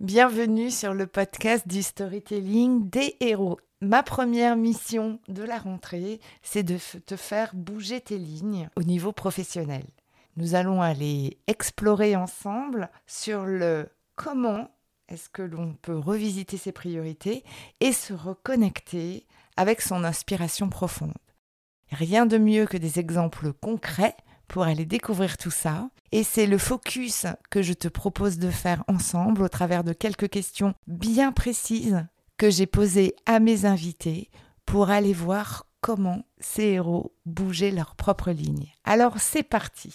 Bienvenue sur le podcast du storytelling des héros. Ma première mission de la rentrée, c'est de te faire bouger tes lignes au niveau professionnel. Nous allons aller explorer ensemble sur le comment est-ce que l'on peut revisiter ses priorités et se reconnecter avec son inspiration profonde. Rien de mieux que des exemples concrets pour aller découvrir tout ça. Et c'est le focus que je te propose de faire ensemble au travers de quelques questions bien précises que j'ai posées à mes invités pour aller voir comment ces héros bougeaient leur propre ligne. Alors c'est parti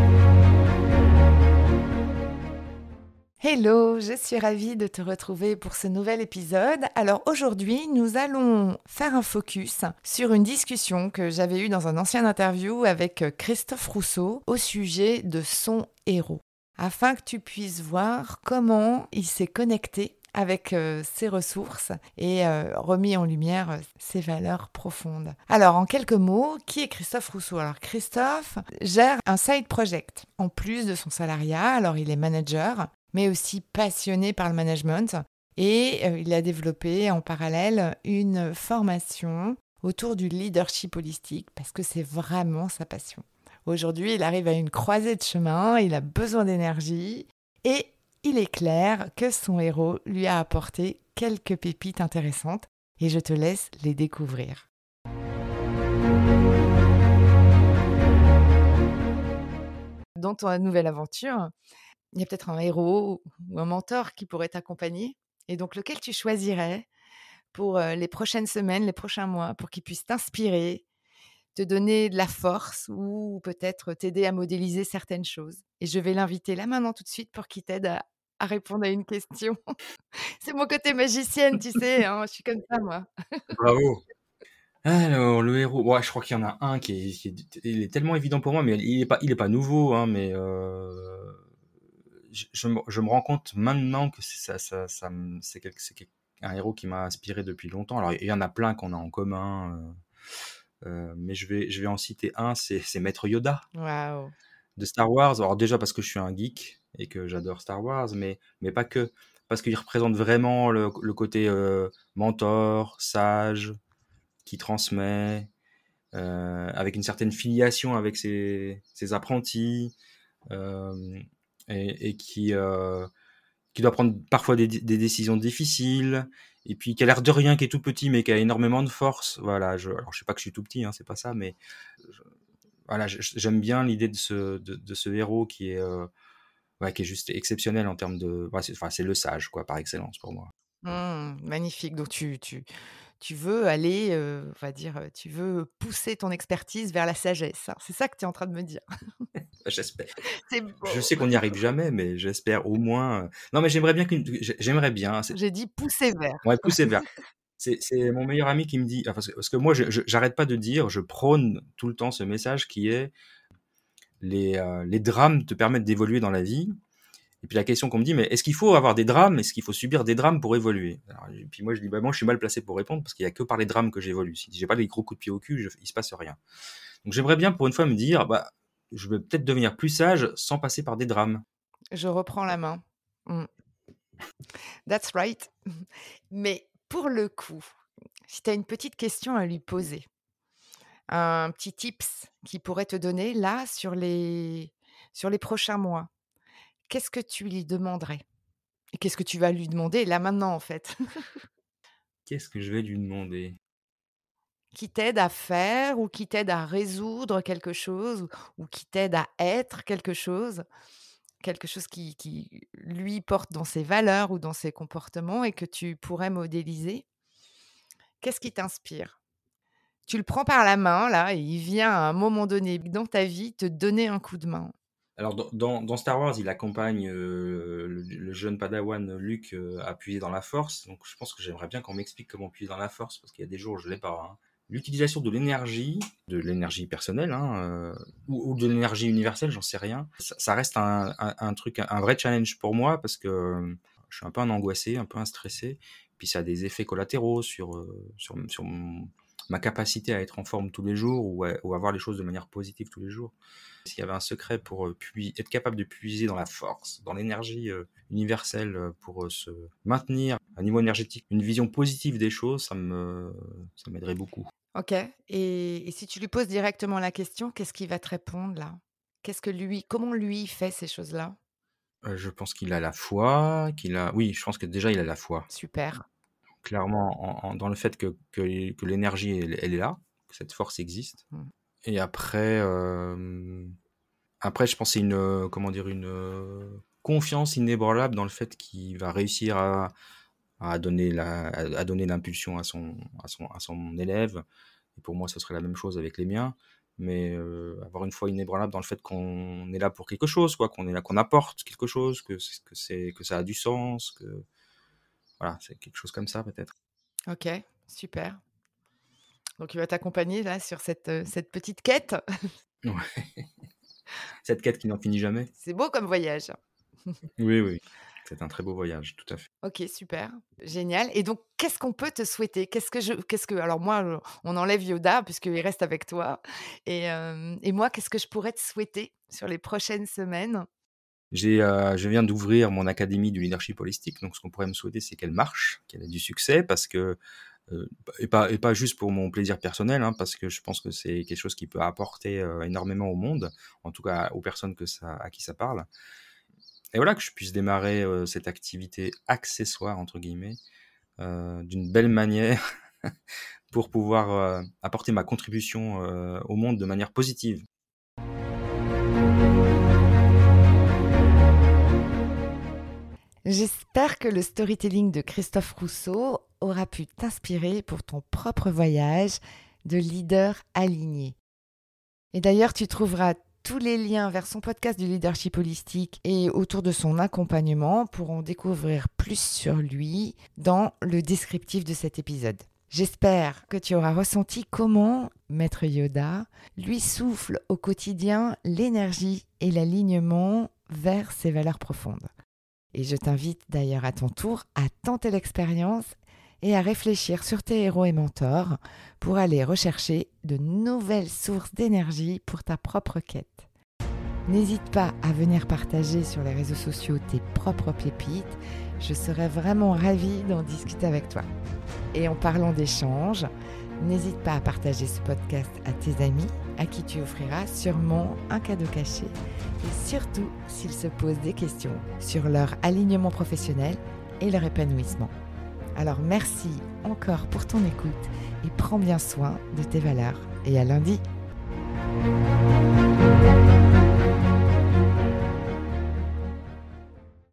Hello, je suis ravie de te retrouver pour ce nouvel épisode. Alors aujourd'hui, nous allons faire un focus sur une discussion que j'avais eue dans un ancien interview avec Christophe Rousseau au sujet de son héros, afin que tu puisses voir comment il s'est connecté avec euh, ses ressources et euh, remis en lumière ses valeurs profondes. Alors, en quelques mots, qui est Christophe Rousseau? Alors, Christophe gère un side project en plus de son salariat. Alors, il est manager mais aussi passionné par le management. Et euh, il a développé en parallèle une formation autour du leadership holistique parce que c'est vraiment sa passion. Aujourd'hui, il arrive à une croisée de chemin, il a besoin d'énergie et il est clair que son héros lui a apporté quelques pépites intéressantes et je te laisse les découvrir. Dans ton nouvelle aventure, il y a peut-être un héros ou un mentor qui pourrait t'accompagner. Et donc, lequel tu choisirais pour les prochaines semaines, les prochains mois, pour qu'il puisse t'inspirer, te donner de la force ou peut-être t'aider à modéliser certaines choses? Et je vais l'inviter là maintenant tout de suite pour qu'il t'aide à, répondre à une question. C'est mon côté magicienne, tu sais, hein, je suis comme ça, moi. Bravo. Alors, le héros, ouais, je crois qu'il y en a un qui est, il est tellement évident pour moi, mais il n'est pas, pas nouveau, hein, mais je, me, rends compte maintenant que c'est ça, ça, c'est un héros qui m'a inspiré depuis longtemps. Alors, il y en a plein qu'on a en commun, euh, euh, mais je vais, je vais en citer un, c'est Maître Yoda. De Star Wars. Alors, déjà parce que je suis un geek et que j'adore Star Wars, mais, mais pas que. Parce qu'il représente vraiment le, côté euh, mentor, sage, qui transmet, avec une certaine filiation avec ses, ses apprentis et, qui, euh, qui doit prendre parfois des, décisions difficiles, et puis qui a l'air de rien, qui est tout petit, mais qui a énormément de force. Voilà, je, alors je sais pas que je suis tout petit, hein, c'est pas ça, mais voilà, j'aime bien l'idée de ce, de, ce héros qui est, euh, qui est juste exceptionnel en termes de. enfin, c'est le sage, quoi, par excellence pour moi. Mmh, magnifique. Donc, tu, tu, tu veux aller, on va dire, tu veux pousser ton expertise vers la sagesse. Hein. C'est ça que tu es en train de me dire. J'espère. Je sais qu'on n'y arrive jamais, mais j'espère au moins. Non, mais j'aimerais bien qu'une. J'aimerais bien. J'ai dit pousser vers. Ouais, pousser vers. C'est mon meilleur ami qui me dit. Parce que, parce que moi, j'arrête pas de dire, je prône tout le temps ce message qui est les, les drames te permettent d'évoluer dans la vie et puis la question qu'on me dit, mais est-ce qu'il faut avoir des drames? Est-ce qu'il faut subir des drames pour évoluer? Et puis moi je dis, bah moi je suis mal placé pour répondre parce qu'il n'y a que par les drames que j'évolue. Si j'ai pas les gros coups de pied au cul, je, il se passe rien. Donc j'aimerais bien pour une fois me dire, bah je vais peut-être devenir plus sage sans passer par des drames. Je reprends la main. Mmh. That's right. Mais pour le coup, si tu as une petite question à lui poser, un petit tips qu'il pourrait te donner là sur les, sur les prochains mois, qu'est-ce que tu lui demanderais? Et qu'est-ce que tu vas lui demander là maintenant en fait? Qu'est-ce que je vais lui demander? Qui t'aide à faire ou qui t'aide à résoudre quelque chose ou, qui t'aide à être quelque chose quelque chose qui, lui porte dans ses valeurs ou dans ses comportements et que tu pourrais modéliser? Qu'est-ce qui t'inspire? Tu le prends par la main, là, et il vient à un moment donné dans ta vie te donner un coup de main. Alors, dans, dans- Star Wars, il accompagne le, jeune padawan Luke euh, à puiser dans la force. Donc, je pense que j'aimerais bien qu'on m'explique comment puiser dans la force, parce qu'il y a des jours où je l'ai pas. hein. L'utilisation de l'énergie, de l'énergie personnelle, hein, euh, ou, de l'énergie universelle, j'en sais rien. Ça, reste un, un- un truc, un vrai challenge pour moi, parce que euh, je suis un peu un angoissé, un peu un stressé. Puis ça a des effets collatéraux sur, euh, sur, ma capacité à être en forme tous les jours ou à, voir les choses de manière positive tous les jours. S'il y avait un secret pour euh, pui- être capable de puiser dans la force, dans l'énergie universelle pour se maintenir à niveau énergétique, une vision positive des choses, ça me ça m'aiderait beaucoup. Ok. Et, et si tu lui poses directement la question, qu'est-ce qu'il va te répondre là? Qu'est-ce que lui, comment lui fait ces choses-là? Euh, je pense qu'il a la foi, qu'il a, oui, je pense que déjà il a la foi. Super. Clairement, en- en- dans le fait que, que, que l'énergie elle, elle est là, que cette force existe. Mm. Et après, euh, après, je pense que c'est une, comment dire, une confiance inébranlable dans le fait qu'il va réussir à, à donner la, à donner l'impulsion à son, à son, à son élève. Et pour moi, ce serait la même chose avec les miens. Mais euh, avoir une foi inébranlable dans le fait qu'on est là pour quelque chose, quoi, qu'on est là, qu'on apporte quelque chose, que que c'est, que ça a du sens, que voilà, c'est quelque chose comme ça peut-être. Ok. Super. Donc il va t'accompagner là sur cette, euh, cette petite quête. Ouais. Cette quête qui n'en finit jamais. C'est beau comme voyage. Oui, oui. C'est un très beau voyage, tout à fait. Ok, super, génial. Et donc, qu'est-ce qu'on peut te souhaiter? Qu'est-ce que je, qu'est-ce que, alors moi, je- on enlève Yoda puisqu'il reste avec toi. Et, euh, et moi, qu'est-ce que je pourrais te souhaiter sur les prochaines semaines? J'ai, euh, je viens d'ouvrir mon académie du leadership holistique, donc ce qu'on pourrait me souhaiter, c'est qu'elle marche, qu'elle ait du succès, parce que euh, et pas et pas juste pour mon plaisir personnel, hein, parce que je pense que c'est quelque chose qui peut apporter énormément au monde, en tout cas aux personnes que ça, à qui ça parle. Et voilà que je puisse démarrer euh, cette activité accessoire entre guillemets euh, d'une belle manière pour pouvoir euh, apporter ma contribution au monde de manière positive. J'espère que le storytelling de Christophe Rousseau aura pu t'inspirer pour ton propre voyage de leader aligné. Et d'ailleurs, tu trouveras tous les liens vers son podcast du leadership holistique et autour de son accompagnement pour en découvrir plus sur lui dans le descriptif de cet épisode. J'espère que tu auras ressenti comment Maître Yoda lui souffle au quotidien l'énergie et l'alignement vers ses valeurs profondes. Et je t'invite d'ailleurs à ton tour à tenter l'expérience et à réfléchir sur tes héros et mentors pour aller rechercher de nouvelles sources d'énergie pour ta propre quête. N'hésite pas à venir partager sur les réseaux sociaux tes propres pépites, je serais vraiment ravie d'en discuter avec toi. Et en parlant d'échanges, n'hésite pas à partager ce podcast à tes amis à qui tu offriras sûrement un cadeau caché et surtout s'ils se posent des questions sur leur alignement professionnel et leur épanouissement. Alors merci encore pour ton écoute et prends bien soin de tes valeurs et à lundi.